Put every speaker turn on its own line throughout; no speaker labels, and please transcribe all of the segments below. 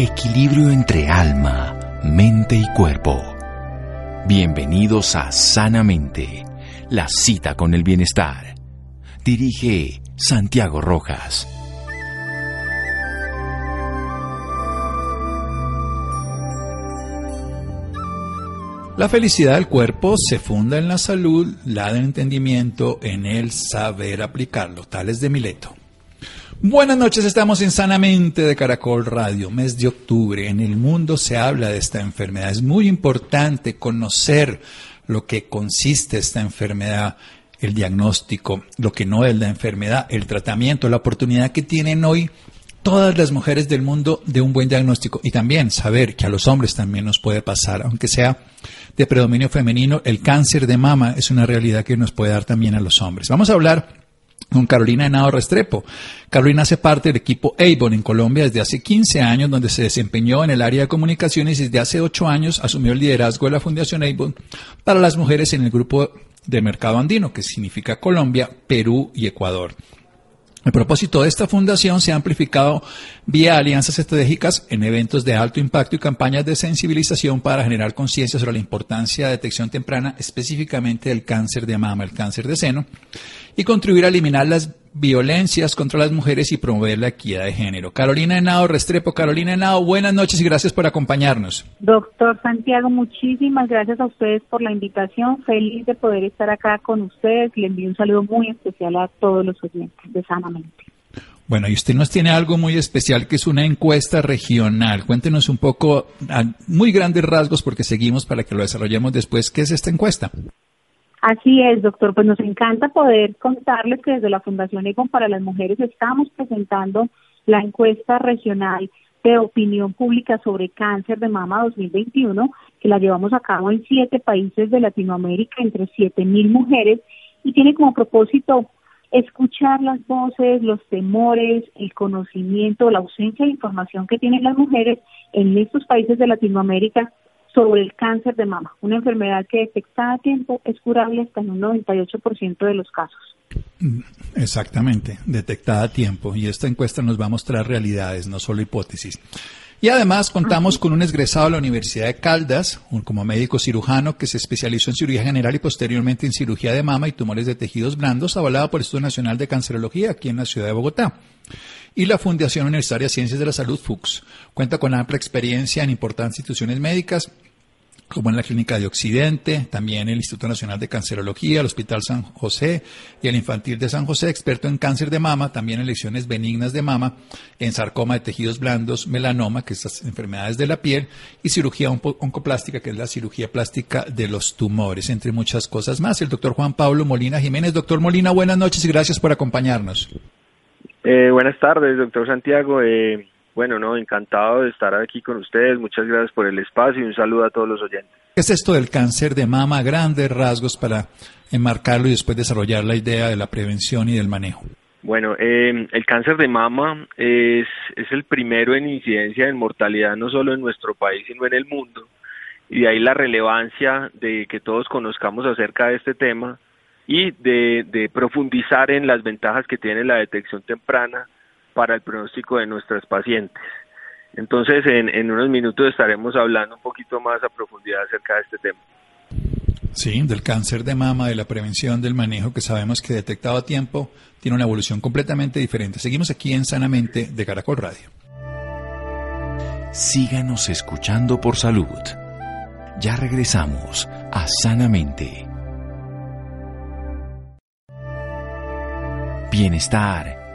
Equilibrio entre alma, mente y cuerpo. Bienvenidos a Sanamente, la cita con el bienestar. Dirige Santiago Rojas.
La felicidad del cuerpo se funda en la salud, la del entendimiento, en el saber aplicarlo. Tales de Mileto. Buenas noches, estamos en Sanamente de Caracol Radio, mes de octubre. En el mundo se habla de esta enfermedad. Es muy importante conocer lo que consiste esta enfermedad, el diagnóstico, lo que no es la enfermedad, el tratamiento, la oportunidad que tienen hoy todas las mujeres del mundo de un buen diagnóstico y también saber que a los hombres también nos puede pasar, aunque sea de predominio femenino, el cáncer de mama es una realidad que nos puede dar también a los hombres. Vamos a hablar con Carolina Henao Restrepo. Carolina hace parte del equipo Avon en Colombia desde hace 15 años, donde se desempeñó en el área de comunicaciones y desde hace 8 años asumió el liderazgo de la Fundación Avon para las mujeres en el grupo de mercado andino, que significa Colombia, Perú y Ecuador. El propósito de esta fundación se ha amplificado vía alianzas estratégicas en eventos de alto impacto y campañas de sensibilización para generar conciencia sobre la importancia de detección temprana, específicamente del cáncer de mama, el cáncer de seno, y contribuir a eliminar las violencias contra las mujeres y promover la equidad de género. Carolina Henao Restrepo, Carolina Henao, buenas noches y gracias por acompañarnos.
Doctor Santiago, muchísimas gracias a ustedes por la invitación. Feliz de poder estar acá con ustedes. Le envío un saludo muy especial a todos los oyentes de Sanamente.
Bueno, y usted nos tiene algo muy especial que es una encuesta regional. Cuéntenos un poco a muy grandes rasgos porque seguimos para que lo desarrollemos después. ¿Qué es esta encuesta?
Así es, doctor. Pues nos encanta poder contarles que desde la Fundación Econ para las Mujeres estamos presentando la encuesta regional de opinión pública sobre cáncer de mama 2021, que la llevamos a cabo en siete países de Latinoamérica, entre siete mil mujeres, y tiene como propósito escuchar las voces, los temores, el conocimiento, la ausencia de información que tienen las mujeres en estos países de Latinoamérica sobre el cáncer de mama, una enfermedad que detectada a tiempo es curable hasta en un 98% de los casos.
Mm, exactamente, detectada a tiempo. Y esta encuesta nos va a mostrar realidades, no solo hipótesis. Y además contamos con un egresado de la Universidad de Caldas, como médico cirujano que se especializó en cirugía general y posteriormente en cirugía de mama y tumores de tejidos blandos, avalado por el Instituto Nacional de Cancerología aquí en la ciudad de Bogotá. Y la Fundación Universitaria Ciencias de la Salud, FUCS, cuenta con amplia experiencia en importantes instituciones médicas como en la Clínica de Occidente, también el Instituto Nacional de Cancerología, el Hospital San José y el Infantil de San José, experto en cáncer de mama, también en lesiones benignas de mama, en sarcoma de tejidos blandos, melanoma, que es las enfermedades de la piel, y cirugía oncoplástica, que es la cirugía plástica de los tumores, entre muchas cosas más. El doctor Juan Pablo Molina Jiménez. Doctor Molina, buenas noches y gracias por acompañarnos.
Eh, buenas tardes, doctor Santiago. Eh, bueno, no, encantado de estar aquí con ustedes. Muchas gracias por el espacio y un saludo a todos los oyentes.
¿Qué es esto del cáncer de mama? Grandes rasgos para enmarcarlo y después desarrollar la idea de la prevención y del manejo.
Bueno, eh, el cáncer de mama es, es el primero en incidencia en mortalidad no solo en nuestro país, sino en el mundo. Y de ahí la relevancia de que todos conozcamos acerca de este tema y de, de profundizar en las ventajas que tiene la detección temprana para el pronóstico de nuestras pacientes. Entonces, en, unos minutos estaremos hablando un poquito más a profundidad acerca de este tema.
Sí, del cáncer de mama, de la prevención, del manejo, que sabemos que detectado a tiempo tiene una evolución completamente diferente. Seguimos aquí en Sanamente de Caracol Radio.
Síganos escuchando por salud. Ya regresamos a Sanamente. Bienestar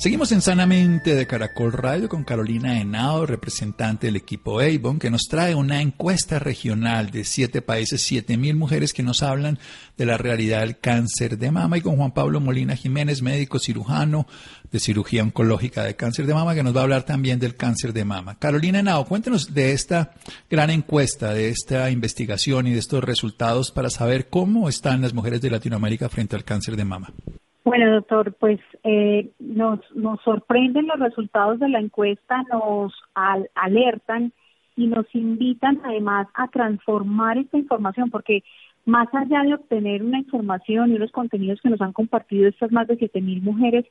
Seguimos en Sanamente de Caracol Radio con Carolina Henao, representante del equipo Avon, que nos trae una encuesta regional de siete países, siete mil mujeres que nos hablan de la realidad del cáncer de mama, y con Juan Pablo Molina Jiménez, médico cirujano de cirugía oncológica de cáncer de mama, que nos va a hablar también del cáncer de mama. Carolina Henao, cuéntenos de esta gran encuesta, de esta investigación y de estos resultados para saber cómo están las mujeres de Latinoamérica frente al cáncer de mama.
Bueno, doctor, pues eh, nos, nos sorprenden los resultados de la encuesta, nos alertan y nos invitan además a transformar esta información, porque más allá de obtener una información y unos contenidos que nos han compartido estas más de 7.000 mujeres,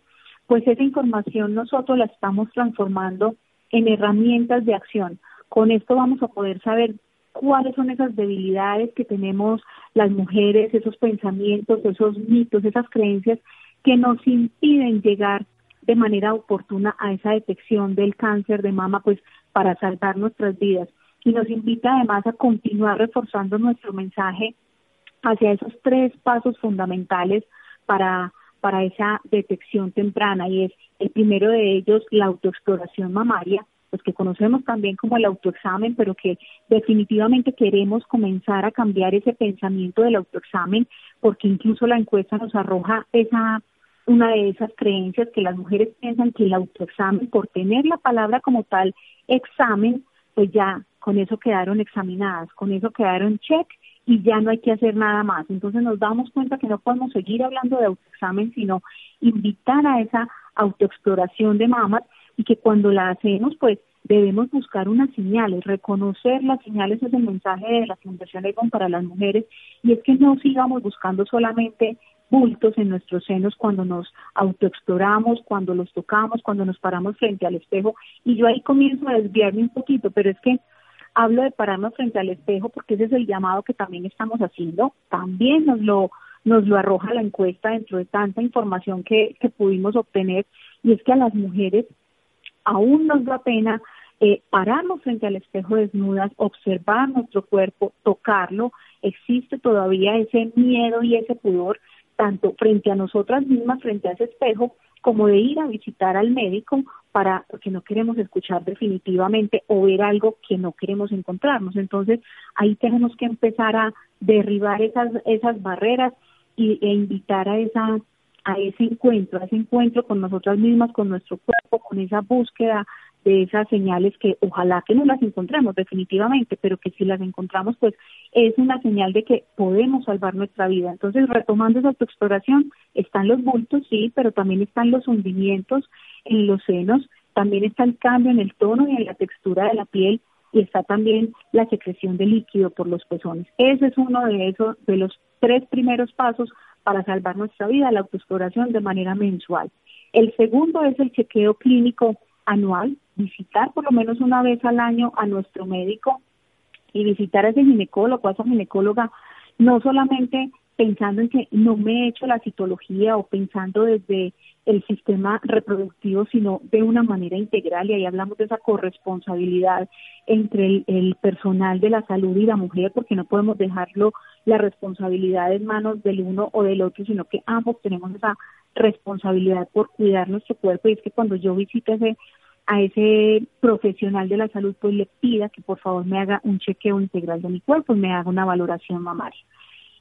pues esa información nosotros la estamos transformando en herramientas de acción. Con esto vamos a poder saber cuáles son esas debilidades que tenemos las mujeres, esos pensamientos, esos mitos, esas creencias que nos impiden llegar de manera oportuna a esa detección del cáncer de mama, pues para salvar nuestras vidas. Y nos invita además a continuar reforzando nuestro mensaje hacia esos tres pasos fundamentales para, para esa detección temprana y es el primero de ellos la autoexploración mamaria, pues que conocemos también como el autoexamen, pero que definitivamente queremos comenzar a cambiar ese pensamiento del autoexamen, porque incluso la encuesta nos arroja esa una de esas creencias que las mujeres piensan que el autoexamen, por tener la palabra como tal examen, pues ya con eso quedaron examinadas, con eso quedaron check y ya no hay que hacer nada más. Entonces nos damos cuenta que no podemos seguir hablando de autoexamen, sino invitar a esa autoexploración de mamas y que cuando la hacemos, pues debemos buscar unas señales, reconocer las señales es el mensaje de la Fundación Egon para las mujeres y es que no sigamos buscando solamente bultos en nuestros senos cuando nos autoexploramos, cuando los tocamos, cuando nos paramos frente al espejo y yo ahí comienzo a desviarme un poquito, pero es que hablo de pararnos frente al espejo porque ese es el llamado que también estamos haciendo, también nos lo nos lo arroja la encuesta dentro de tanta información que, que pudimos obtener y es que a las mujeres aún nos da pena eh, pararnos frente al espejo desnudas, observar nuestro cuerpo, tocarlo, existe todavía ese miedo y ese pudor, tanto frente a nosotras mismas, frente a ese espejo, como de ir a visitar al médico para porque no queremos escuchar definitivamente o ver algo que no queremos encontrarnos. Entonces, ahí tenemos que empezar a derribar esas esas barreras y, e invitar a esa a ese encuentro, a ese encuentro con nosotras mismas, con nuestro cuerpo, con esa búsqueda de esas señales que ojalá que no las encontremos definitivamente, pero que si las encontramos, pues es una señal de que podemos salvar nuestra vida. Entonces, retomando esa autoexploración, están los bultos, sí, pero también están los hundimientos en los senos, también está el cambio en el tono y en la textura de la piel y está también la secreción de líquido por los pezones. Ese es uno de esos, de los tres primeros pasos para salvar nuestra vida, la autoexploración de manera mensual. El segundo es el chequeo clínico anual, visitar por lo menos una vez al año a nuestro médico y visitar a ese ginecólogo, a esa ginecóloga, no solamente pensando en que no me he hecho la citología o pensando desde el sistema reproductivo, sino de una manera integral, y ahí hablamos de esa corresponsabilidad entre el, el, personal de la salud y la mujer, porque no podemos dejarlo la responsabilidad en manos del uno o del otro, sino que ambos tenemos esa responsabilidad por cuidar nuestro cuerpo, y es que cuando yo visito ese a ese profesional de la salud, pues le pida que por favor me haga un chequeo integral de mi cuerpo y me haga una valoración mamaria.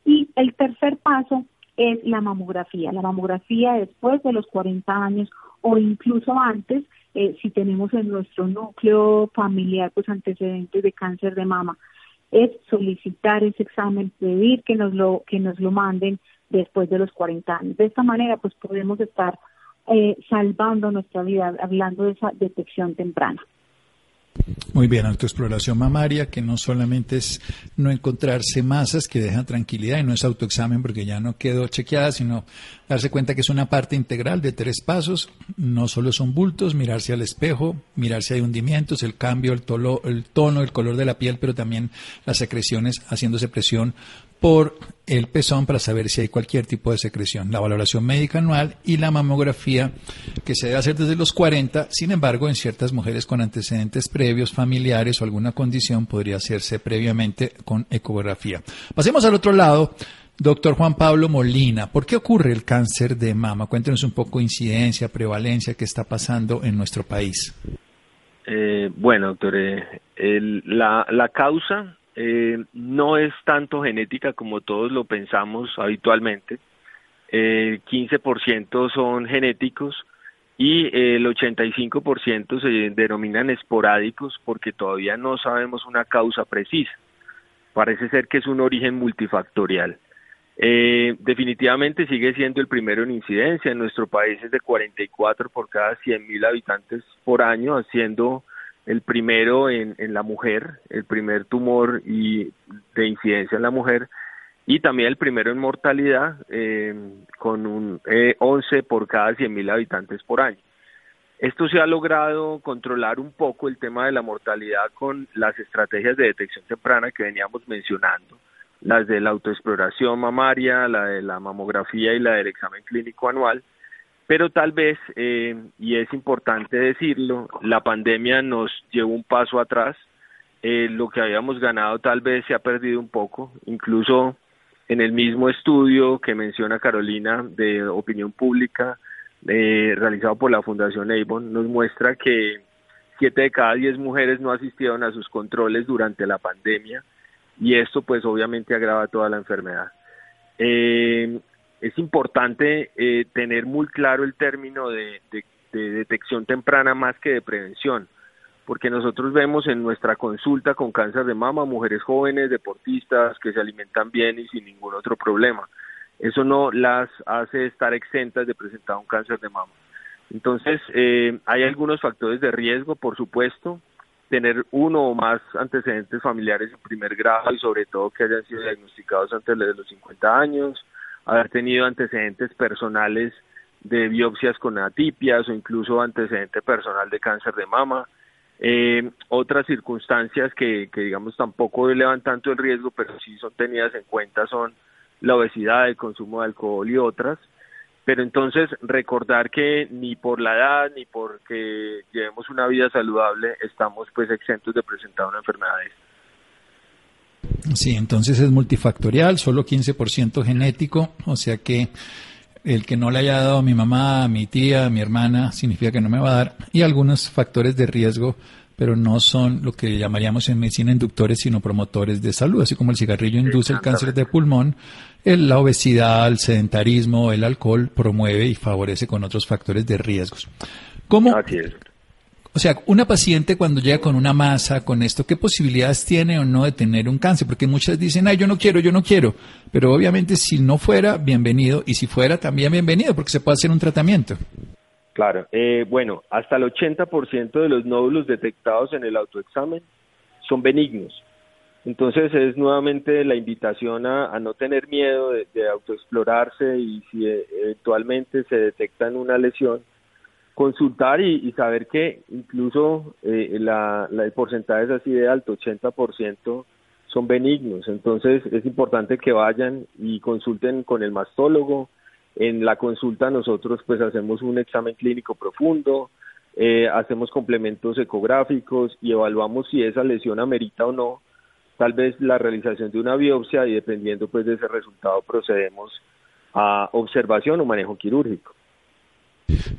Y el tercer paso es la mamografía. La mamografía después de los 40 años o incluso antes, eh, si tenemos en nuestro núcleo familiar pues antecedentes de cáncer de mama, es solicitar ese examen, pedir que nos lo que nos lo manden después de los 40 años. De esta manera pues podemos estar eh, salvando nuestra vida, hablando de esa detección temprana.
Muy bien, autoexploración mamaria, que no solamente es no encontrarse masas que dejan tranquilidad y no es autoexamen porque ya no quedó chequeada, sino darse cuenta que es una parte integral de tres pasos. No solo son bultos, mirarse al espejo, mirar si hay hundimientos, el cambio, el, el tono, el color de la piel, pero también las secreciones haciéndose presión por el pezón para saber si hay cualquier tipo de secreción, la valoración médica anual y la mamografía que se debe hacer desde los 40, sin embargo en ciertas mujeres con antecedentes previos, familiares o alguna condición podría hacerse previamente con ecografía. Pasemos al otro lado, doctor Juan Pablo Molina, ¿por qué ocurre el cáncer de mama? Cuéntenos un poco incidencia, prevalencia, qué está pasando en nuestro país.
Eh, bueno, doctor, eh, la, la causa eh, no es tanto genética como todos lo pensamos habitualmente. El 15% son genéticos y el 85% se denominan esporádicos porque todavía no sabemos una causa precisa. Parece ser que es un origen multifactorial. Eh, definitivamente sigue siendo el primero en incidencia. En nuestro país es de 44 por cada 100.000 habitantes por año, haciendo el primero en, la mujer, el primer tumor y de incidencia en la mujer, y también el primero en mortalidad eh, con un 11 por cada 100.000 habitantes por año. Esto se ha logrado controlar un poco el tema de la mortalidad con las estrategias de detección temprana que veníamos mencionando, las de la autoexploración mamaria, la de la mamografía y la del examen clínico anual, pero tal vez, eh, y es importante decirlo, la pandemia nos llevó un paso atrás, eh, lo que habíamos ganado tal vez se ha perdido un poco, incluso en el mismo estudio que menciona Carolina de opinión pública, eh, realizado por la Fundación Avon, nos muestra que siete de cada diez mujeres no asistieron a sus controles durante la pandemia. Y esto pues obviamente agrava toda la enfermedad. Es importante eh, tener muy claro el término de, detección temprana más que de prevención, porque nosotros vemos en nuestra consulta con cáncer de mama mujeres jóvenes, deportistas, que se alimentan bien y sin ningún otro problema eso no las hace estar exentas de presentar un cáncer de mama. Entonces, eh, hay algunos factores de riesgo, por supuesto, tener uno o más antecedentes familiares en primer grado y sobre todo que hayan sido diagnosticados antes de los 50 años, haber tenido antecedentes personales de biopsias con atipias o incluso antecedente personal de cáncer de mama. Eh, otras circunstancias que, que digamos tampoco elevan tanto el riesgo, pero sí son tenidas en cuenta son la obesidad, el consumo de alcohol y otras. Pero entonces recordar que ni por la edad ni porque llevemos una vida saludable estamos pues exentos de presentar una enfermedad
Sí, entonces es multifactorial, solo 15% genético, o sea que el que no le haya dado a mi mamá, a mi tía, a mi hermana, significa que no me va a dar, y algunos factores de riesgo pero no son lo que llamaríamos en medicina inductores, sino promotores de salud, así como el cigarrillo induce el cáncer de pulmón, la obesidad, el sedentarismo, el alcohol promueve y favorece con otros factores de riesgos. ¿Cómo? O sea, una paciente cuando llega con una masa, con esto, ¿qué posibilidades tiene o no de tener un cáncer? Porque muchas dicen, ay, yo no quiero, yo no quiero. Pero obviamente si no fuera, bienvenido. Y si fuera, también bienvenido, porque se puede hacer un tratamiento.
Claro, eh, bueno, hasta el 80% de los nódulos detectados en el autoexamen son benignos. Entonces es nuevamente la invitación a, no tener miedo de, autoexplorarse y si eh, eventualmente se detecta una lesión, consultar y, saber que incluso eh, la, el porcentaje es así de alto, 80% son benignos. Entonces es importante que vayan y consulten con el mastólogo, en la consulta nosotros pues hacemos un examen clínico profundo, eh, hacemos complementos ecográficos y evaluamos si esa lesión amerita o no tal vez la realización de una biopsia y dependiendo pues de ese resultado procedemos a observación o manejo quirúrgico.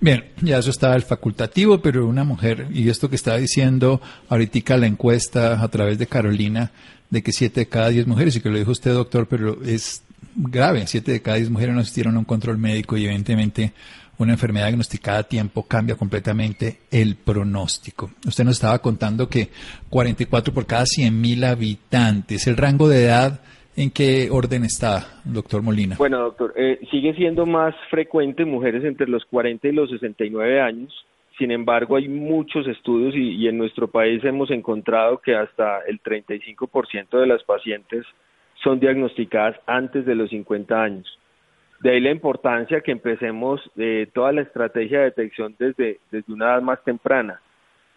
Bien, ya eso estaba el facultativo, pero una mujer, y esto que estaba diciendo ahorita la encuesta a través de Carolina, de que siete de cada diez mujeres, y que lo dijo usted, doctor, pero es grave. Siete de cada diez mujeres no asistieron a un control médico y evidentemente una enfermedad diagnosticada a tiempo cambia completamente el pronóstico. Usted nos estaba contando que 44 por cada 100 mil habitantes. ¿El rango de edad en qué orden está, doctor Molina?
Bueno, doctor, eh, sigue siendo más frecuente en mujeres entre los 40 y los 69 años. Sin embargo, hay muchos estudios y, y en nuestro país hemos encontrado que hasta el 35% de las pacientes son diagnosticadas antes de los 50 años. De ahí la importancia que empecemos eh, toda la estrategia de detección desde, desde una edad más temprana.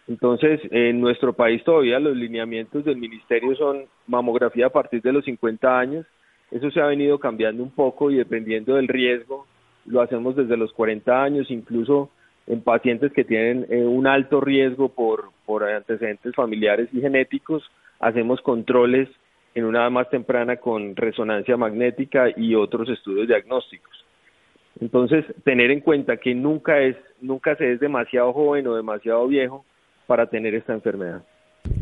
Entonces, en nuestro país todavía los lineamientos del ministerio son mamografía a partir de los 50 años. Eso se ha venido cambiando un poco y dependiendo del riesgo, lo hacemos desde los 40 años, incluso en pacientes que tienen eh, un alto riesgo por, por antecedentes familiares y genéticos, hacemos controles en una edad más temprana con resonancia magnética y otros estudios diagnósticos. Entonces, tener en cuenta que nunca es nunca se es demasiado joven o demasiado viejo para tener esta enfermedad.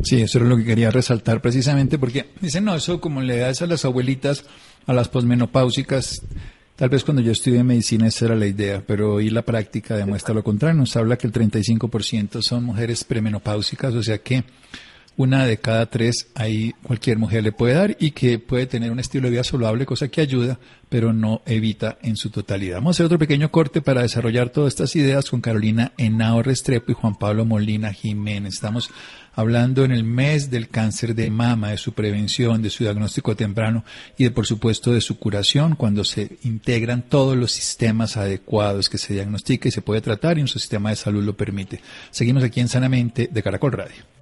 Sí, eso es lo que quería resaltar precisamente porque dicen, no, eso como le das a las abuelitas, a las posmenopáusicas, tal vez cuando yo estudié medicina esa era la idea, pero hoy la práctica demuestra lo contrario, nos habla que el 35% son mujeres premenopáusicas, o sea que una de cada tres ahí cualquier mujer le puede dar y que puede tener un estilo de vida saludable, cosa que ayuda, pero no evita en su totalidad. Vamos a hacer otro pequeño corte para desarrollar todas estas ideas con Carolina Henao Restrepo y Juan Pablo Molina Jiménez. Estamos hablando en el mes del cáncer de mama, de su prevención, de su diagnóstico temprano y de, por supuesto, de su curación cuando se integran todos los sistemas adecuados que se diagnostica y se puede tratar y un sistema de salud lo permite. Seguimos aquí en Sanamente de Caracol Radio.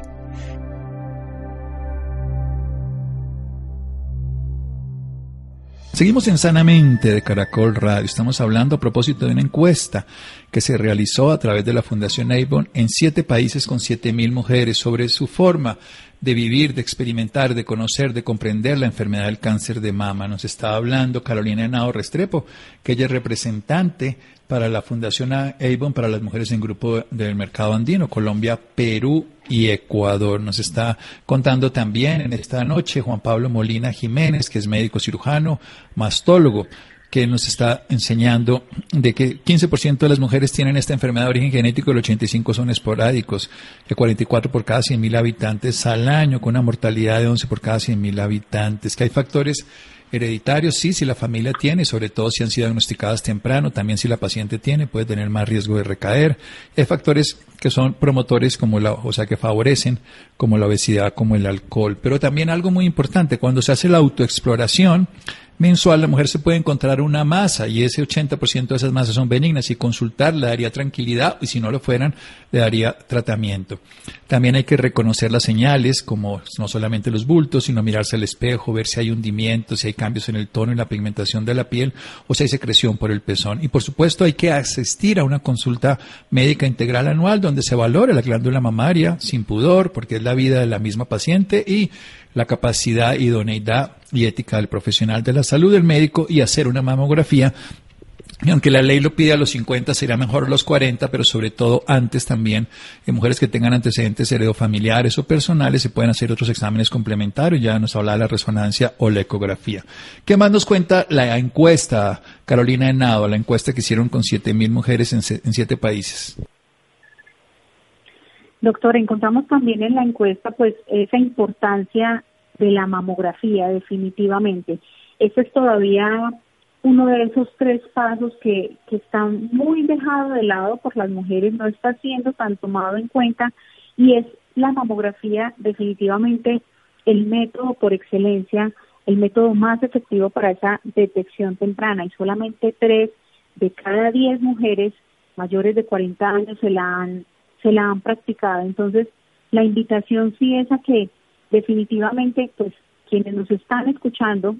Seguimos en Sanamente de Caracol Radio. Estamos hablando a propósito de una encuesta que se realizó a través de la Fundación Avon en siete países con siete mil mujeres sobre su forma de vivir, de experimentar, de conocer, de comprender la enfermedad del cáncer de mama. Nos está hablando Carolina Henao Restrepo, que ella es representante para la Fundación Avon para las mujeres en grupo del mercado andino, Colombia, Perú y Ecuador. Nos está contando también en esta noche Juan Pablo Molina Jiménez, que es médico cirujano, mastólogo que nos está enseñando de que 15% de las mujeres tienen esta enfermedad de origen genético y el 85 son esporádicos, el 44 por cada 100.000 habitantes al año, con una mortalidad de 11 por cada 100.000 habitantes, que hay factores hereditarios, sí, si la familia tiene, sobre todo si han sido diagnosticadas temprano, también si la paciente tiene, puede tener más riesgo de recaer. Hay factores que son promotores como la, o sea, que favorecen como la obesidad, como el alcohol. Pero también algo muy importante, cuando se hace la autoexploración, mensual la mujer se puede encontrar una masa y ese 80% de esas masas son benignas y consultar le daría tranquilidad y si no lo fueran le daría tratamiento. También hay que reconocer las señales como no solamente los bultos, sino mirarse al espejo, ver si hay hundimiento, si hay cambios en el tono y la pigmentación de la piel o si hay secreción por el pezón. Y por supuesto hay que asistir a una consulta médica integral anual donde se valore la glándula mamaria sin pudor porque es la vida de la misma paciente y la capacidad, idoneidad y ética del profesional de la salud del médico y hacer una mamografía. Y aunque la ley lo pide a los 50, sería mejor a los 40, pero sobre todo antes también, en mujeres que tengan antecedentes heredofamiliares o personales, se pueden hacer otros exámenes complementarios. Ya nos habla de la resonancia o la ecografía. ¿Qué más nos cuenta la encuesta, Carolina Henado, la encuesta que hicieron con 7.000 mujeres en, en siete países?
Doctor, encontramos también en la encuesta pues esa importancia de la mamografía definitivamente. Este es todavía uno de esos tres pasos que, que están muy dejados de lado por las mujeres, no está siendo tan tomado en cuenta y es la mamografía definitivamente el método por excelencia, el método más efectivo para esa detección temprana y solamente tres de cada diez mujeres mayores de 40 años se la han se la han practicado. Entonces, la invitación sí es a que definitivamente, pues, quienes nos están escuchando,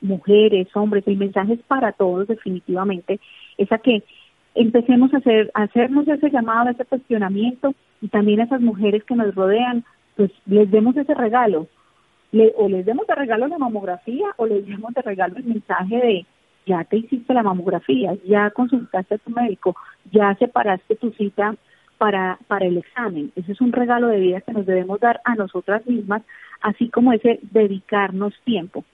mujeres, hombres, el mensaje es para todos definitivamente, es a que empecemos a, hacer, a hacernos ese llamado, ese cuestionamiento y también a esas mujeres que nos rodean, pues les demos ese regalo. Le, o les demos de regalo la mamografía o les demos de regalo el mensaje de ya te hiciste la mamografía, ya consultaste a tu médico, ya separaste tu cita para, para el examen. Ese es un regalo de vida que nos debemos dar a nosotras mismas, así como ese dedicarnos tiempo,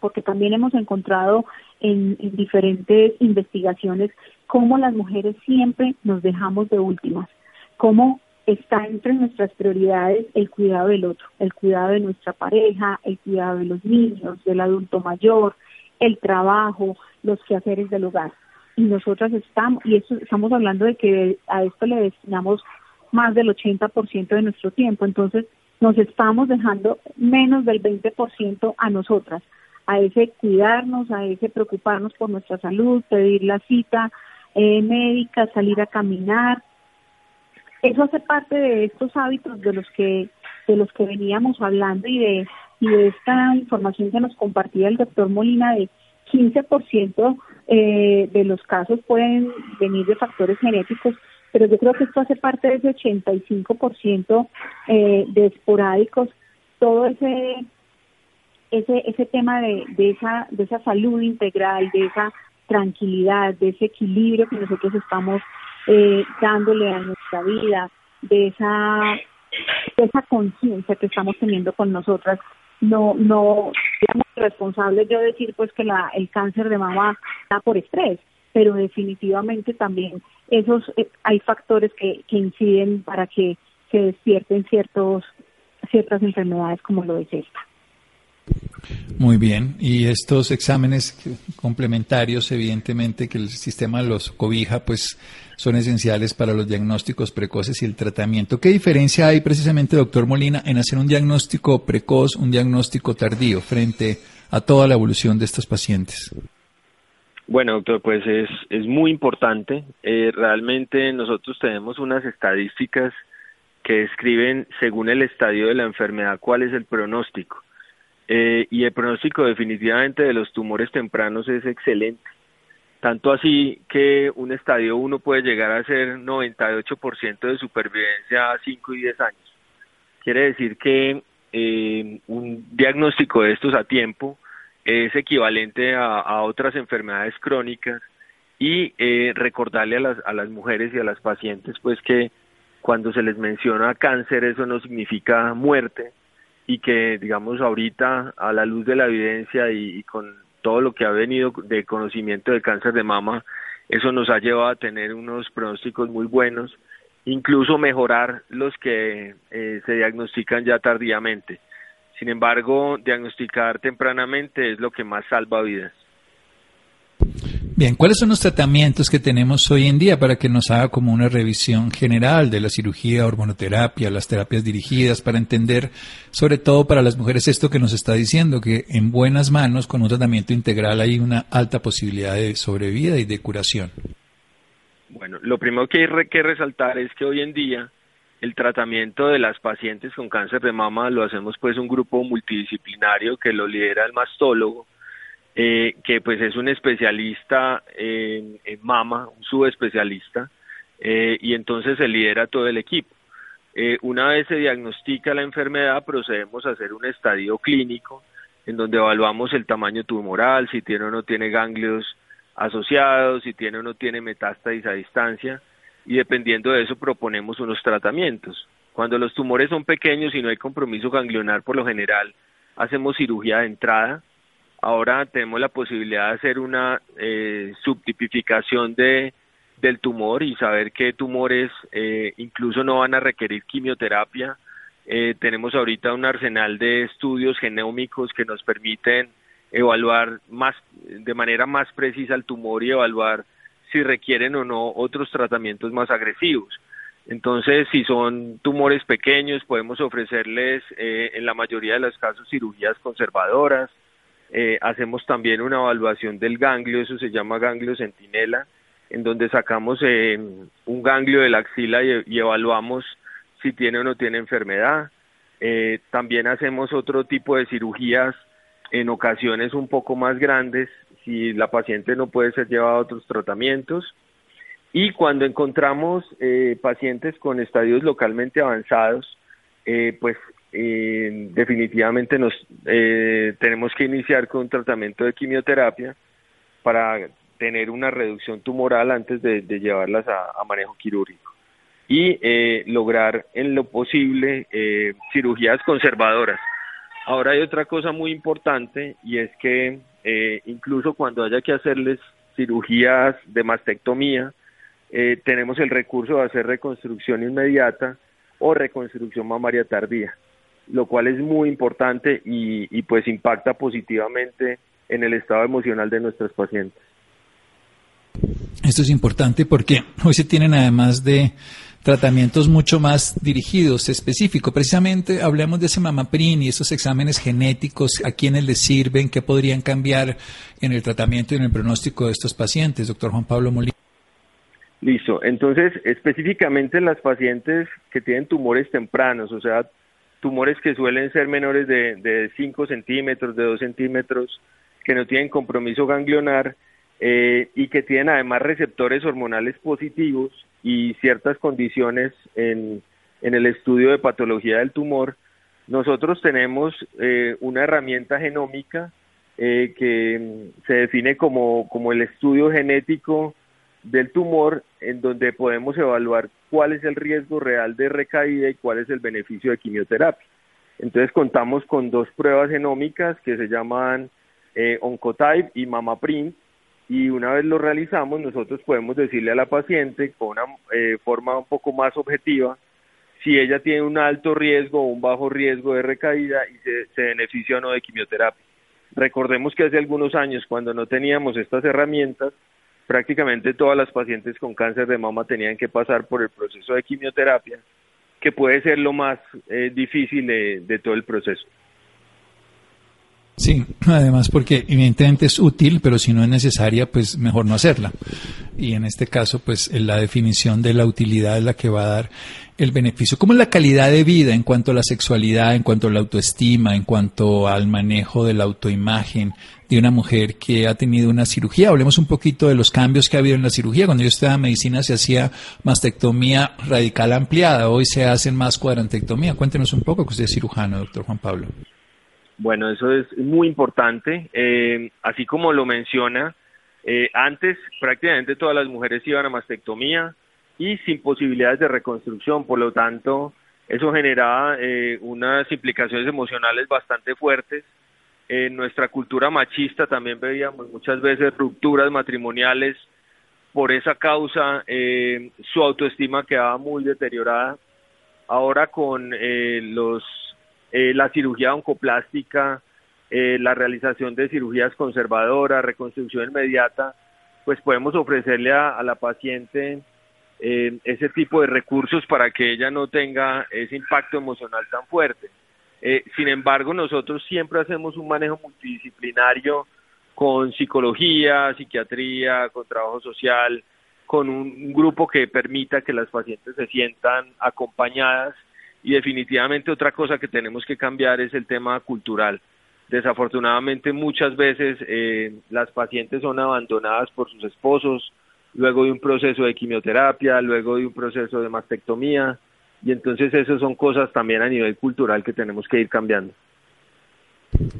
porque también hemos encontrado en, diferentes investigaciones cómo las mujeres siempre nos dejamos de últimas, cómo está entre nuestras prioridades el cuidado del otro, el cuidado de nuestra pareja, el cuidado de los niños, del adulto mayor, el trabajo, los quehaceres del hogar y nosotras estamos, y eso, estamos hablando de que a esto le destinamos más del 80% de nuestro tiempo, entonces nos estamos dejando menos del 20% a nosotras, a ese cuidarnos, a ese preocuparnos por nuestra salud, pedir la cita eh, médica, salir a caminar. Eso hace parte de estos hábitos de los que de los que veníamos hablando y de y de esta información que nos compartía el doctor Molina de 15% eh, de los casos pueden venir de factores genéticos, pero yo creo que esto hace parte de ese 85% eh, de esporádicos, todo ese ese ese tema de, de esa de esa salud integral, de esa tranquilidad, de ese equilibrio que nosotros estamos eh, dándole a nuestra vida, de esa esa conciencia que estamos teniendo con nosotras. No, no, digamos, responsable yo decir pues que la, el cáncer de mama está por estrés, pero definitivamente también esos eh, hay factores que, que inciden para que se despierten ciertos ciertas enfermedades como lo es esta.
Muy bien, y estos exámenes complementarios, evidentemente que el sistema los cobija, pues son esenciales para los diagnósticos precoces y el tratamiento. ¿Qué diferencia hay precisamente, doctor Molina, en hacer un diagnóstico precoz, un diagnóstico tardío frente a toda la evolución de estos pacientes?
Bueno, doctor, pues es, es muy importante. Eh, realmente nosotros tenemos unas estadísticas que describen, según el estadio de la enfermedad, cuál es el pronóstico. Eh, y el pronóstico definitivamente de los tumores tempranos es excelente. Tanto así que un estadio 1 puede llegar a ser 98% de supervivencia a 5 y 10 años. Quiere decir que eh, un diagnóstico de estos a tiempo es equivalente a, otras enfermedades crónicas y eh, recordarle a las, a las mujeres y a las pacientes pues que cuando se les menciona cáncer eso no significa muerte y que digamos ahorita a la luz de la evidencia y con todo lo que ha venido de conocimiento del cáncer de mama, eso nos ha llevado a tener unos pronósticos muy buenos, incluso mejorar los que eh, se diagnostican ya tardíamente. Sin embargo, diagnosticar tempranamente es lo que más salva vidas.
Bien, ¿cuáles son los tratamientos que tenemos hoy en día para que nos haga como una revisión general de la cirugía, hormonoterapia, las terapias dirigidas, para entender, sobre todo para las mujeres, esto que nos está diciendo, que en buenas manos, con un tratamiento integral, hay una alta posibilidad de sobrevida y de curación?
Bueno, lo primero que hay que resaltar es que hoy en día el tratamiento de las pacientes con cáncer de mama lo hacemos pues un grupo multidisciplinario que lo lidera el mastólogo, eh, que pues es un especialista en, mama, un subespecialista, eh, y entonces se lidera todo el equipo. Eh, una vez se diagnostica la enfermedad, procedemos a hacer un estadio clínico en donde evaluamos el tamaño tumoral, si tiene o no tiene ganglios asociados, si tiene o no tiene metástasis a distancia, y dependiendo de eso proponemos unos tratamientos. Cuando los tumores son pequeños y no hay compromiso ganglionar, por lo general hacemos cirugía de entrada, Ahora tenemos la posibilidad de hacer una eh, subtipificación de, del tumor y saber qué tumores eh, incluso no van a requerir quimioterapia. Eh, tenemos ahorita un arsenal de estudios genómicos que nos permiten evaluar más de manera más precisa el tumor y evaluar si requieren o no otros tratamientos más agresivos. Entonces, si son tumores pequeños, podemos ofrecerles en la mayoría de los casos cirugías conservadoras, eh, hacemos también una evaluación del ganglio, eso se llama ganglio centinela, en donde sacamos eh, un ganglio de la axila y, evaluamos si tiene o no tiene enfermedad. Eh, también hacemos otro tipo de cirugías en ocasiones un poco más grandes, si la paciente no puede ser llevada a otros tratamientos. Y cuando encontramos pacientes con estadios localmente avanzados, pues eh, definitivamente nos eh, tenemos que iniciar con un tratamiento de quimioterapia para tener una reducción tumoral antes de, llevarlas a, manejo quirúrgico y eh, lograr en lo posible eh, cirugías conservadoras. Ahora hay otra cosa muy importante y es que eh, incluso cuando haya que hacerles cirugías de mastectomía, tenemos el recurso de hacer reconstrucción inmediata o reconstrucción mamaria tardía lo cual es muy importante y, pues impacta positivamente en el estado emocional de nuestros pacientes.
Esto es importante porque hoy se tienen además de tratamientos mucho más dirigidos, específicos. Precisamente hablemos de ese mamaprin y esos exámenes genéticos, a quiénes les sirven, qué podrían cambiar en el tratamiento y en el pronóstico de estos pacientes, doctor Juan Pablo Molina.
Listo, entonces específicamente las pacientes que tienen tumores tempranos, o sea, tumores que suelen ser menores de, de 5 centímetros, de 2 centímetros, que no tienen compromiso ganglionar eh, y que tienen además receptores hormonales positivos y ciertas condiciones en, el estudio de patología del tumor, nosotros tenemos eh, una herramienta genómica eh, que se define como el estudio genético del tumor en donde podemos evaluar cuál es el riesgo real de recaída y cuál es el beneficio de quimioterapia. Entonces contamos con dos pruebas genómicas que se llaman eh, Oncotype y MamaPrint y una vez lo realizamos nosotros podemos decirle a la paciente con una eh, forma un poco más objetiva si ella tiene un alto riesgo o un bajo riesgo de recaída y se, se beneficia o no de quimioterapia. Recordemos que hace algunos años cuando no teníamos estas herramientas prácticamente todas las pacientes con cáncer de mama tenían que pasar por el proceso de quimioterapia, que puede ser lo más eh, difícil de, todo el proceso.
Sí, además porque evidentemente es útil, pero si no es necesaria, pues mejor no hacerla. Y en este caso, pues la definición de la utilidad es la que va a dar el beneficio. ¿Cómo es la calidad de vida en cuanto a la sexualidad, en cuanto a la autoestima, en cuanto al manejo de la autoimagen de una mujer que ha tenido una cirugía? Hablemos un poquito de los cambios que ha habido en la cirugía. Cuando yo estaba en medicina se hacía mastectomía radical ampliada, hoy se hacen más cuadrantectomía. Cuéntenos un poco, que usted es cirujano, doctor Juan Pablo.
Bueno, eso es muy importante. Eh, así como lo menciona, eh, antes prácticamente todas las mujeres iban a mastectomía, y sin posibilidades de reconstrucción. Por lo tanto, eso generaba eh, unas implicaciones emocionales bastante fuertes. En nuestra cultura machista también veíamos muchas veces rupturas matrimoniales. Por esa causa, eh, su autoestima quedaba muy deteriorada. Ahora con eh, la cirugía oncoplástica, la realización de cirugías conservadoras, reconstrucción inmediata, pues podemos ofrecerle a la paciente eh, ese tipo de recursos para que ella no tenga ese impacto emocional tan fuerte. Eh, sin embargo, nosotros siempre hacemos un manejo multidisciplinario con psicología, psiquiatría, con trabajo social, con un, grupo que permita que las pacientes se sientan acompañadas y definitivamente otra cosa que tenemos que cambiar es el tema cultural. Desafortunadamente muchas veces eh, las pacientes son abandonadas por sus esposos, luego de un proceso de quimioterapia, luego de un proceso de mastectomía, y entonces esas son cosas también a nivel cultural que tenemos que ir cambiando.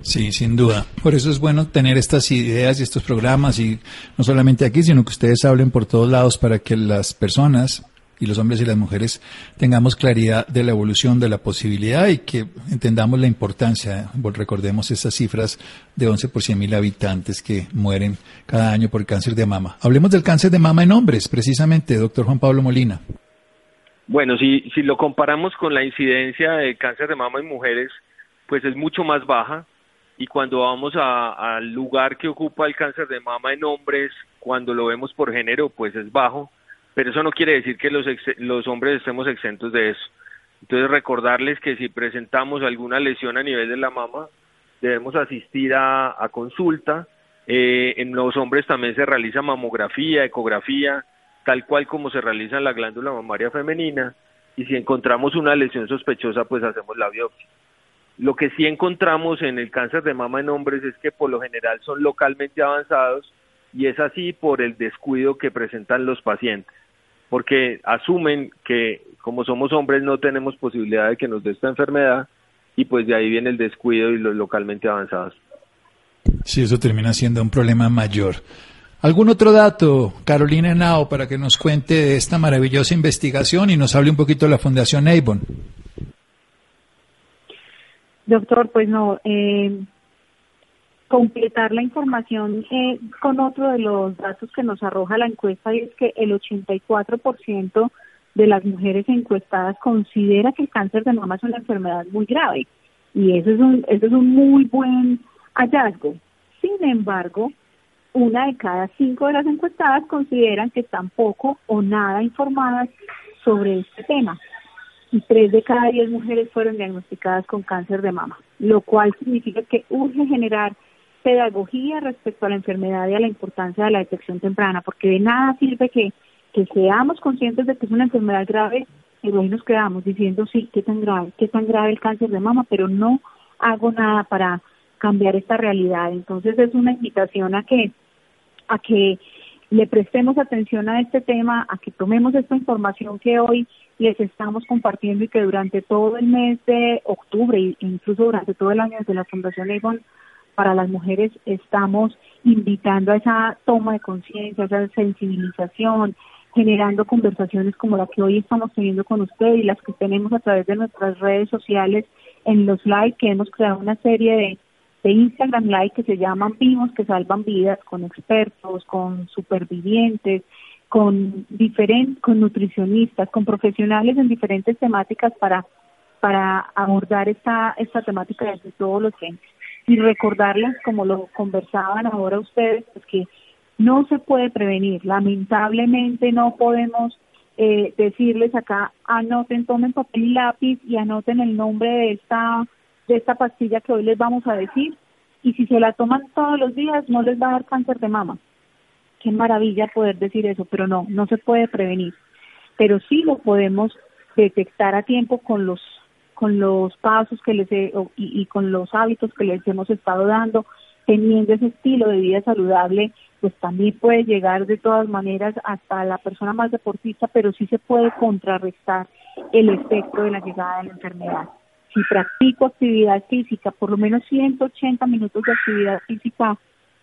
Sí, sin duda. Por eso es bueno tener estas ideas y estos programas y no solamente aquí, sino que ustedes hablen por todos lados para que las personas y los hombres y las mujeres tengamos claridad de la evolución de la posibilidad y que entendamos la importancia. Recordemos esas cifras de 11 por 100 mil habitantes que mueren cada año por cáncer de mama. Hablemos del cáncer de mama en hombres, precisamente, doctor Juan Pablo Molina.
Bueno, si, si lo comparamos con la incidencia de cáncer de mama en mujeres, pues es mucho más baja. Y cuando vamos al lugar que ocupa el cáncer de mama en hombres, cuando lo vemos por género, pues es bajo pero eso no quiere decir que los, los hombres estemos exentos de eso. Entonces recordarles que si presentamos alguna lesión a nivel de la mama, debemos asistir a, consulta. Eh, en los hombres también se realiza mamografía, ecografía, tal cual como se realiza en la glándula mamaria femenina. Y si encontramos una lesión sospechosa, pues hacemos la biopsia. Lo que sí encontramos en el cáncer de mama en hombres es que por lo general son localmente avanzados y es así por el descuido que presentan los pacientes porque asumen que como somos hombres no tenemos posibilidad de que nos dé esta enfermedad y pues de ahí viene el descuido y los localmente avanzados.
Sí, eso termina siendo un problema mayor. ¿Algún otro dato, Carolina Nao, para que nos cuente de esta maravillosa investigación y nos hable un poquito de la Fundación Avon?
Doctor, pues no, eh, completar la información eh, con otro de los datos que nos arroja la encuesta y es que el 84% de las mujeres encuestadas considera que el cáncer de mama es una enfermedad muy grave y eso es un eso es un muy buen hallazgo. Sin embargo, una de cada cinco de las encuestadas consideran que están poco o nada informadas sobre este tema y tres de cada diez mujeres fueron diagnosticadas con cáncer de mama, lo cual significa que urge generar pedagogía respecto a la enfermedad y a la importancia de la detección temprana, porque de nada sirve que, que seamos conscientes de que es una enfermedad grave y luego nos quedamos diciendo, sí, qué tan grave, qué tan grave el cáncer de mama, pero no hago nada para cambiar esta realidad. Entonces es una invitación a que, a que le prestemos atención a este tema, a que tomemos esta información que hoy les estamos compartiendo y que durante todo el mes de octubre e incluso durante todo el año desde la Fundación Avon para las mujeres estamos invitando a esa toma de conciencia, a esa sensibilización, generando conversaciones como la que hoy estamos teniendo con usted y las que tenemos a través de nuestras redes sociales en los live, que hemos creado una serie de, de Instagram live que se llaman Vimos que salvan vidas con expertos, con supervivientes, con diferentes, con nutricionistas, con profesionales en diferentes temáticas para para abordar esta esta temática desde todos los frentes y recordarles como lo conversaban ahora ustedes pues que no se puede prevenir. Lamentablemente no podemos eh, decirles acá anoten tomen papel y lápiz y anoten el nombre de esta de esta pastilla que hoy les vamos a decir. Y si se la toman todos los días no les va a dar cáncer de mama. Qué maravilla poder decir eso, pero no, no se puede prevenir. Pero sí lo podemos detectar a tiempo con los con los pasos que les he, y, y, con los hábitos que les hemos estado dando, teniendo ese estilo de vida saludable, pues también puede llegar de todas maneras hasta la persona más deportista, pero sí se puede contrarrestar el efecto de la llegada de la enfermedad. Si practico actividad física, por lo menos 180 minutos de actividad física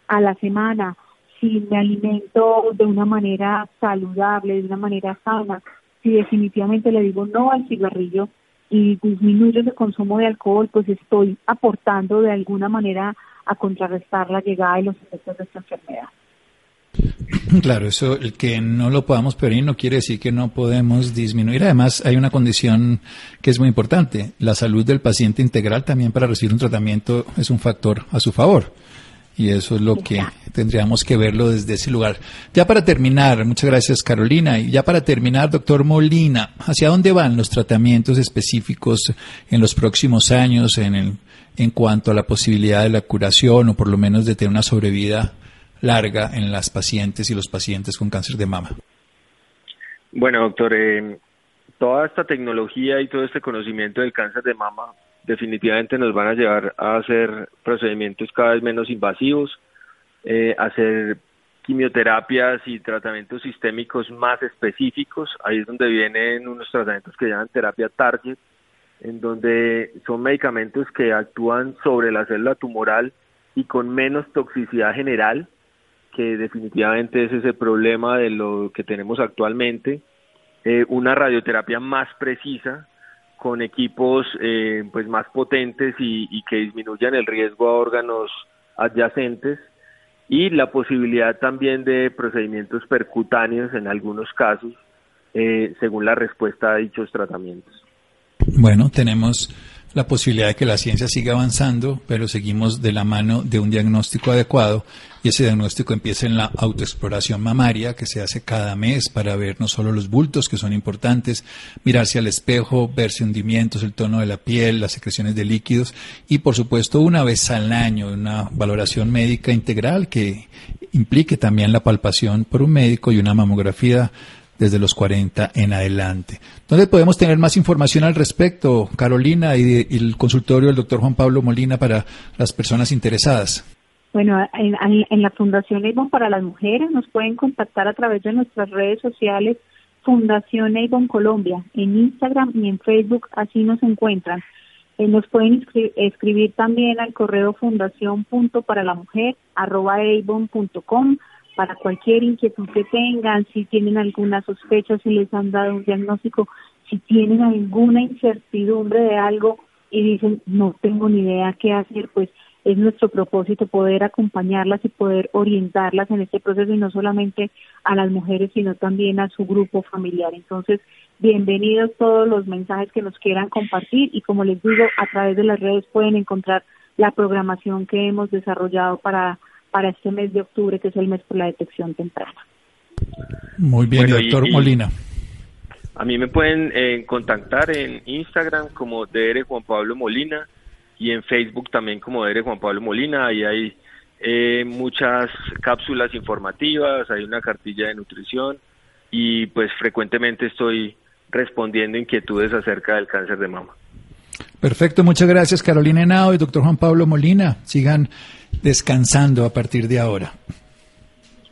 a la semana, si me alimento de una manera saludable, de una manera sana, si definitivamente le digo no al cigarrillo y disminuyo el consumo de alcohol, pues estoy aportando de alguna manera a contrarrestar la llegada y los efectos de esta enfermedad.
Claro, eso, el que no lo podamos prevenir no quiere decir que no podemos disminuir. Además, hay una condición que es muy importante. La salud del paciente integral también para recibir un tratamiento es un factor a su favor. Y eso es lo que tendríamos que verlo desde ese lugar. Ya para terminar, muchas gracias Carolina. Y ya para terminar, doctor Molina, ¿hacia dónde van los tratamientos específicos en los próximos años en, el, en cuanto a la posibilidad de la curación o por lo menos de tener una sobrevida larga en las pacientes y los pacientes con cáncer de mama?
Bueno, doctor, eh, toda esta tecnología y todo este conocimiento del cáncer de mama definitivamente nos van a llevar a hacer procedimientos cada vez menos invasivos, eh, hacer quimioterapias y tratamientos sistémicos más específicos. Ahí es donde vienen unos tratamientos que llaman terapia target, en donde son medicamentos que actúan sobre la célula tumoral y con menos toxicidad general, que definitivamente ese es el problema de lo que tenemos actualmente. Eh, una radioterapia más precisa, con equipos eh, pues más potentes y, que disminuyan el riesgo a órganos adyacentes y la posibilidad también de procedimientos percutáneos en algunos casos eh, según la respuesta a dichos tratamientos.
Bueno, tenemos la posibilidad de que la ciencia siga avanzando, pero seguimos de la mano de un diagnóstico adecuado y ese diagnóstico empieza en la autoexploración mamaria que se hace cada mes para ver no solo los bultos que son importantes, mirarse al espejo, verse hundimientos, el tono de la piel, las secreciones de líquidos y por supuesto una vez al año una valoración médica integral que implique también la palpación por un médico y una mamografía desde los 40 en adelante. ¿Dónde podemos tener más información al respecto, Carolina, y, el consultorio del doctor Juan Pablo Molina para las personas interesadas?
Bueno, en, la Fundación Avon para las Mujeres nos pueden contactar a través de nuestras redes sociales Fundación Avon Colombia, en Instagram y en Facebook, así nos encuentran. Eh, nos pueden escribir también al correo fundación punto para cualquier inquietud que tengan, si tienen alguna sospecha, si les han dado un diagnóstico, si tienen alguna incertidumbre de algo y dicen no tengo ni idea qué hacer, pues es nuestro propósito poder acompañarlas y poder orientarlas en este proceso y no solamente a las mujeres, sino también a su grupo familiar. Entonces, bienvenidos todos los mensajes que nos quieran compartir y como les digo, a través de las redes pueden encontrar la programación que hemos desarrollado para para este mes de octubre, que es el mes por la detección temprana.
Muy bien, doctor Molina.
A mí me pueden eh, contactar en Instagram como DR Juan Pablo Molina y en Facebook también como DR Juan Pablo Molina. Ahí hay eh, muchas cápsulas informativas, hay una cartilla de nutrición y pues frecuentemente estoy respondiendo inquietudes acerca del cáncer de mama.
Perfecto, muchas gracias Carolina Henao y doctor Juan Pablo Molina. Sigan descansando a partir de ahora.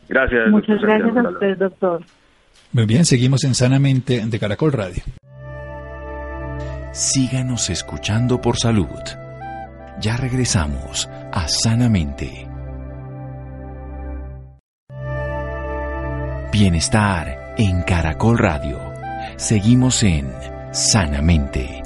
Gracias.
Muchas gracias a usted, doctor.
Muy bien, seguimos en Sanamente de Caracol Radio.
Síganos escuchando por salud. Ya regresamos a Sanamente. Bienestar en Caracol Radio. Seguimos en Sanamente.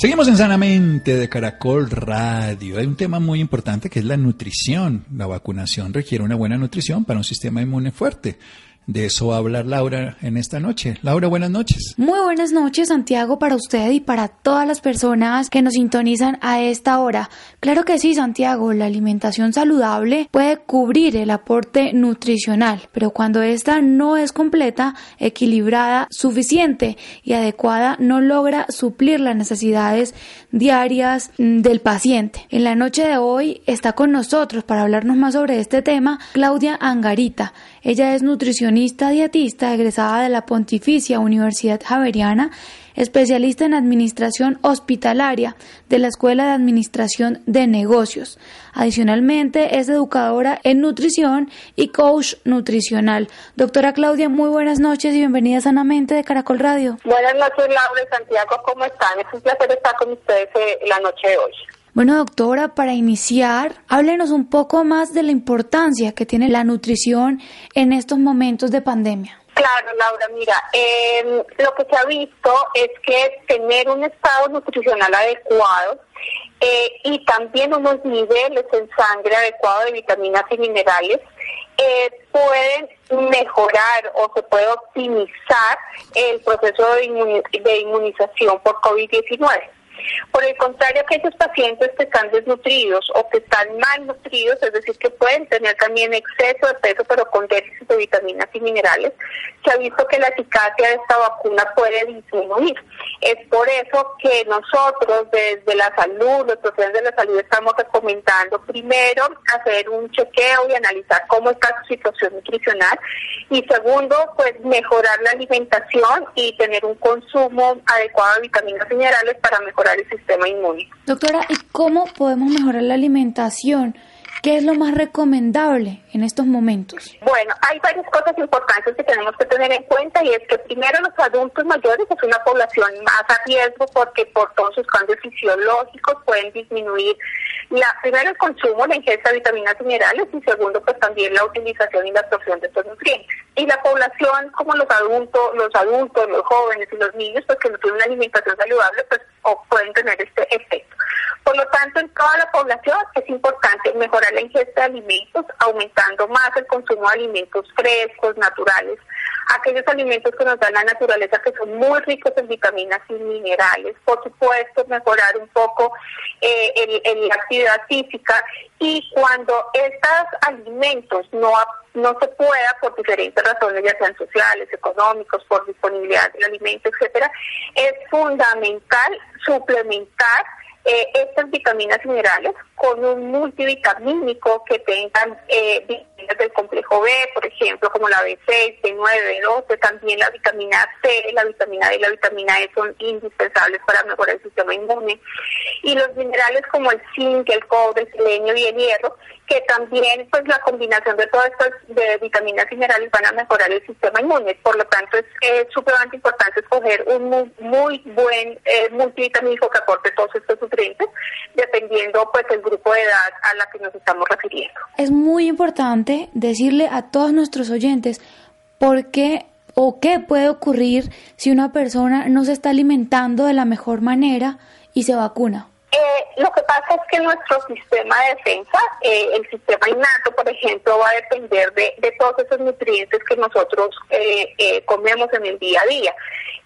Seguimos en Sanamente de Caracol Radio. Hay un tema muy importante que es la nutrición. La vacunación requiere una buena nutrición para un sistema inmune fuerte. De eso va a hablar Laura en esta noche. Laura, buenas noches.
Muy buenas noches, Santiago, para usted y para todas las personas que nos sintonizan a esta hora. Claro que sí, Santiago, la alimentación saludable puede cubrir el aporte nutricional, pero cuando esta no es completa, equilibrada, suficiente y adecuada, no logra suplir las necesidades diarias mm, del paciente. En la noche de hoy está con nosotros para hablarnos más sobre este tema Claudia Angarita. Ella es nutricionista dietista egresada de la Pontificia Universidad Javeriana, especialista en administración hospitalaria de la Escuela de Administración de Negocios. Adicionalmente, es educadora en nutrición y coach nutricional. Doctora Claudia, muy buenas noches y bienvenida sanamente de Caracol Radio.
Buenas noches, Laura y Santiago, ¿cómo están? Es un placer estar con ustedes eh, la noche de hoy.
Bueno, doctora, para iniciar, háblenos un poco más de la importancia que tiene la nutrición en estos momentos de pandemia.
Claro, Laura, mira, em, lo que se ha visto es que tener un estado nutricional adecuado eh, y también unos niveles en sangre adecuados de vitaminas y minerales eh, pueden mejorar o se puede optimizar el proceso de inmunización por COVID-19. Por el contrario, aquellos pacientes que están desnutridos o que están mal nutridos, es decir, que pueden tener también exceso de peso, pero con déficit de vitaminas y minerales, se ha visto que la eficacia de esta vacuna puede disminuir. Es por eso que nosotros desde la salud, los profesionales de la salud, estamos recomendando primero hacer un chequeo y analizar cómo está su situación nutricional y segundo, pues mejorar la alimentación y tener un consumo adecuado de vitaminas y minerales para mejorar el sistema inmune.
Doctora, ¿y cómo podemos mejorar la alimentación? ¿Qué es lo más recomendable en estos momentos?
Bueno, hay varias cosas importantes que tenemos que tener en cuenta y es que primero los adultos mayores es una población más a riesgo porque por todos sus cambios fisiológicos pueden disminuir la, primero el consumo, la ingesta de vitaminas y minerales y segundo pues también la utilización y la absorción de estos nutrientes. Y la población como los adultos, los adultos, los jóvenes y los niños pues que no tienen una alimentación saludable pues pueden tener este efecto. Por lo tanto, en toda la población es importante mejorar la ingesta de alimentos, aumentando más el consumo de alimentos frescos, naturales, aquellos alimentos que nos dan la naturaleza que son muy ricos en vitaminas y minerales. Por supuesto, mejorar un poco eh, la actividad física y cuando estos alimentos no no se pueda por diferentes razones, ya sean sociales, económicos, por disponibilidad del alimento, etcétera, es fundamental suplementar eh, estas vitaminas minerales con un multivitamínico que tengan eh, vitaminas del complejo B, por ejemplo, como la B6, B9, B12, también la vitamina C, la vitamina D y la vitamina E son indispensables para mejorar el sistema inmune. Y los minerales como el zinc, el cobre, el selenio y el hierro, que también pues la combinación de todas estas de vitaminas y minerales van a mejorar el sistema inmune. Por lo tanto, es súper importante escoger un muy, buen eh, multivitamínico que aporte todos estos nutrientes, dependiendo pues el grupo de edad a la que nos estamos refiriendo.
Es muy importante decirle a todos nuestros oyentes por qué o qué puede ocurrir si una persona no se está alimentando de la mejor manera y se vacuna.
Eh, lo que pasa es que nuestro sistema de defensa, eh, el sistema innato, por ejemplo, va a depender de, todos esos nutrientes que nosotros eh, comemos en el día a día.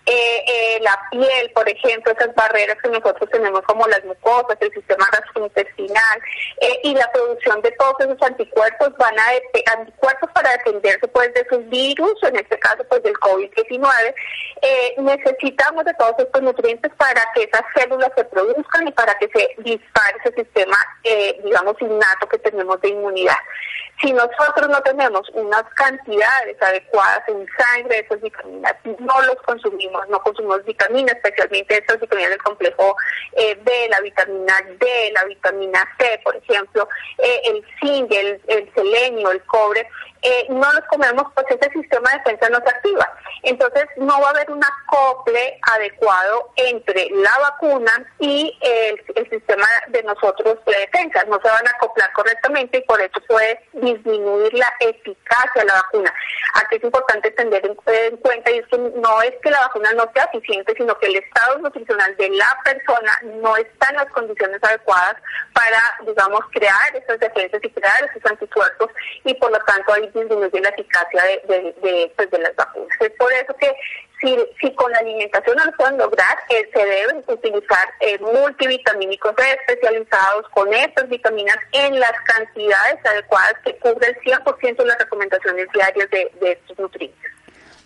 Eh, eh, la piel, por ejemplo, esas barreras que nosotros tenemos como las mucosas, el sistema gastrointestinal eh, y la producción de todos esos anticuerpos van a anticuerpos para defenderse pues de esos virus, en este caso pues del COVID-19. Eh, necesitamos de todos estos nutrientes para que esas células se produzcan y para que se dispare ese sistema, digamos, innato que tenemos de inmunidad. Si nosotros no tenemos unas cantidades adecuadas en sangre de esas vitaminas, no los consumimos no consumimos vitaminas, especialmente estas vitaminas del complejo eh, B, la vitamina D, la vitamina C, por ejemplo, eh, el zinc, el, el selenio, el cobre, eh, no los comemos, pues ese sistema de defensa no se activa. Entonces no va a haber un acople adecuado entre la vacuna y el, sistema de nosotros de defensa. No se van a acoplar correctamente y por eso puede disminuir la eficacia de la vacuna. Aquí es importante tener en, cuenta y es no es que la vacuna no sea eficiente, sino que el estado nutricional de la persona no está en las condiciones adecuadas para, digamos, crear esas defensas y crear esos anticuerpos y por lo tanto hay disminuye la eficacia de, de, pues, de las vacunas. Es por eso que si, con la alimentación no lo pueden lograr, eh, se deben utilizar eh, multivitamínicos especializados con estas vitaminas en las cantidades adecuadas que cubre el 100% de las recomendaciones diarias de, de estos nutrientes.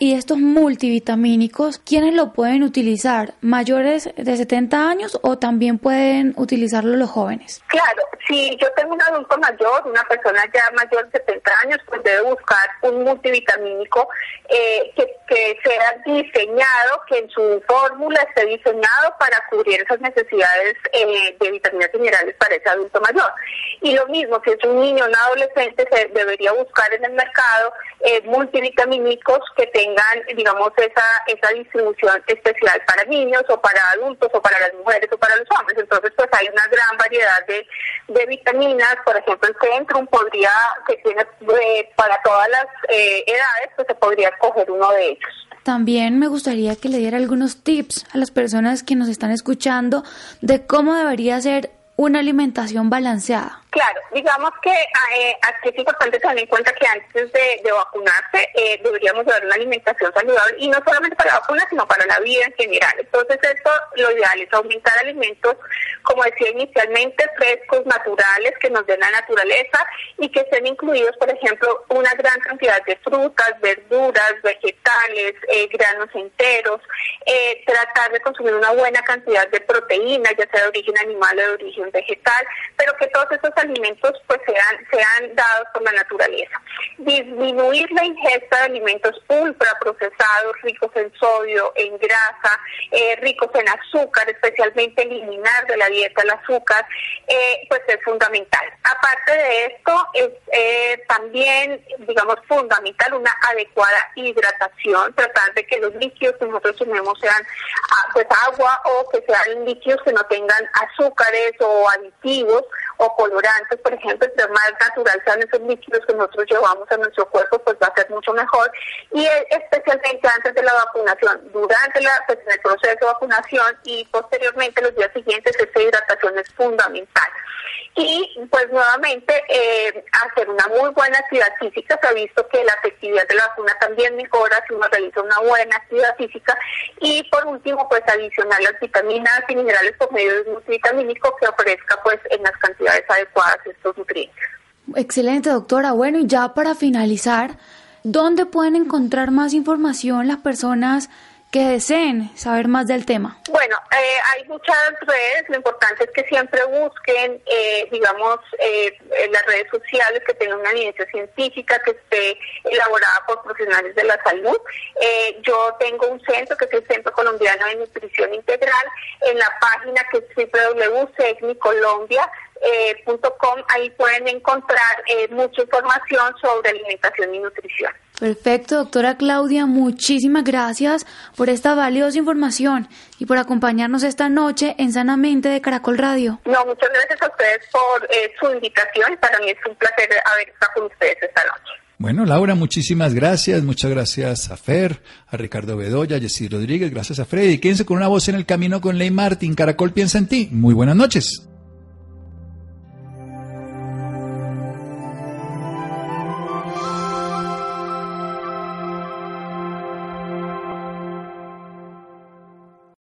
Y estos multivitamínicos, ¿quiénes lo pueden utilizar? ¿Mayores de 70 años o también pueden utilizarlo los jóvenes?
Claro, si yo tengo un adulto mayor, una persona ya mayor de 70 años, pues debe buscar un multivitamínico eh, que, que sea diseñado, que en su fórmula esté diseñado para cubrir esas necesidades eh, de vitaminas minerales para ese adulto mayor. Y lo mismo, si es un niño o un adolescente, se debería buscar en el mercado eh, multivitamínicos que tengan, digamos, esa, esa distribución especial para niños o para adultos o para las mujeres o para los hombres. Entonces, pues hay una gran variedad de, de vitaminas. Por ejemplo, el Centrum podría, que tiene eh, para todas las eh, edades, pues se podría escoger uno de ellos.
También me gustaría que le diera algunos tips a las personas que nos están escuchando de cómo debería ser una alimentación balanceada.
Claro, digamos que eh, aquí es importante tener en cuenta que antes de, vacunarse eh, deberíamos dar una alimentación saludable y no solamente para la sino para la vida en general. Entonces, esto lo ideal es aumentar alimentos, como decía inicialmente, frescos, naturales, que nos den la naturaleza y que estén incluidos, por ejemplo, una gran cantidad de frutas, verduras, vegetales, eh, granos enteros, eh, tratar de consumir una buena cantidad de proteínas, ya sea de origen animal o de origen vegetal, pero que todos estos alimentos pues sean, sean dados por la naturaleza. Disminuir la ingesta de alimentos ultraprocesados, ricos en sodio, en grasa, eh, ricos en azúcar, especialmente eliminar de la dieta el azúcar, eh, pues es fundamental. Aparte de esto, es eh, también, digamos, fundamental una adecuada hidratación, tratar de que los líquidos que nosotros tenemos sean ah, pues agua o que sean líquidos que no tengan azúcares o aditivos o colorantes, por ejemplo, entre más natural sean esos líquidos que nosotros llevamos a nuestro cuerpo, pues va a ser mucho mejor. Y especialmente antes de la vacunación, durante la, pues, el proceso de vacunación y posteriormente los días siguientes, esta hidratación es fundamental. Y pues nuevamente eh, hacer una muy buena actividad física. Se ha visto que la efectividad de la vacuna también mejora si uno realiza una buena actividad física. Y por último, pues adicionar las vitaminas y minerales por medio de un multivitamínico que ofrezca pues en las cantidades adecuadas estos nutrientes.
Excelente, doctora. Bueno, y ya para finalizar, ¿dónde pueden encontrar más información las personas que deseen saber más del tema?
Bueno, eh, hay muchas redes, lo importante es que siempre busquen, eh, digamos, eh, en las redes sociales que tengan una evidencia científica, que esté elaborada por profesionales de la salud. yo tengo un centro que es el Centro Colombiano de Nutrición Integral, en la página que es www.segnicolombia.com, ahí pueden encontrar mucha información sobre alimentación y nutrición.
Perfecto, doctora Claudia, muchísimas gracias por esta valiosa información y por acompañarnos esta noche en Sanamente de Caracol Radio.
No, muchas gracias a ustedes por eh, su invitación. Para mí es un placer haber estado con ustedes esta noche.
Bueno, Laura, muchísimas gracias. Muchas gracias a Fer, a Ricardo Bedoya, a Jessy Rodríguez, gracias a Freddy. Quédense con una voz en el camino con Ley Martín. Caracol piensa en ti. Muy buenas noches.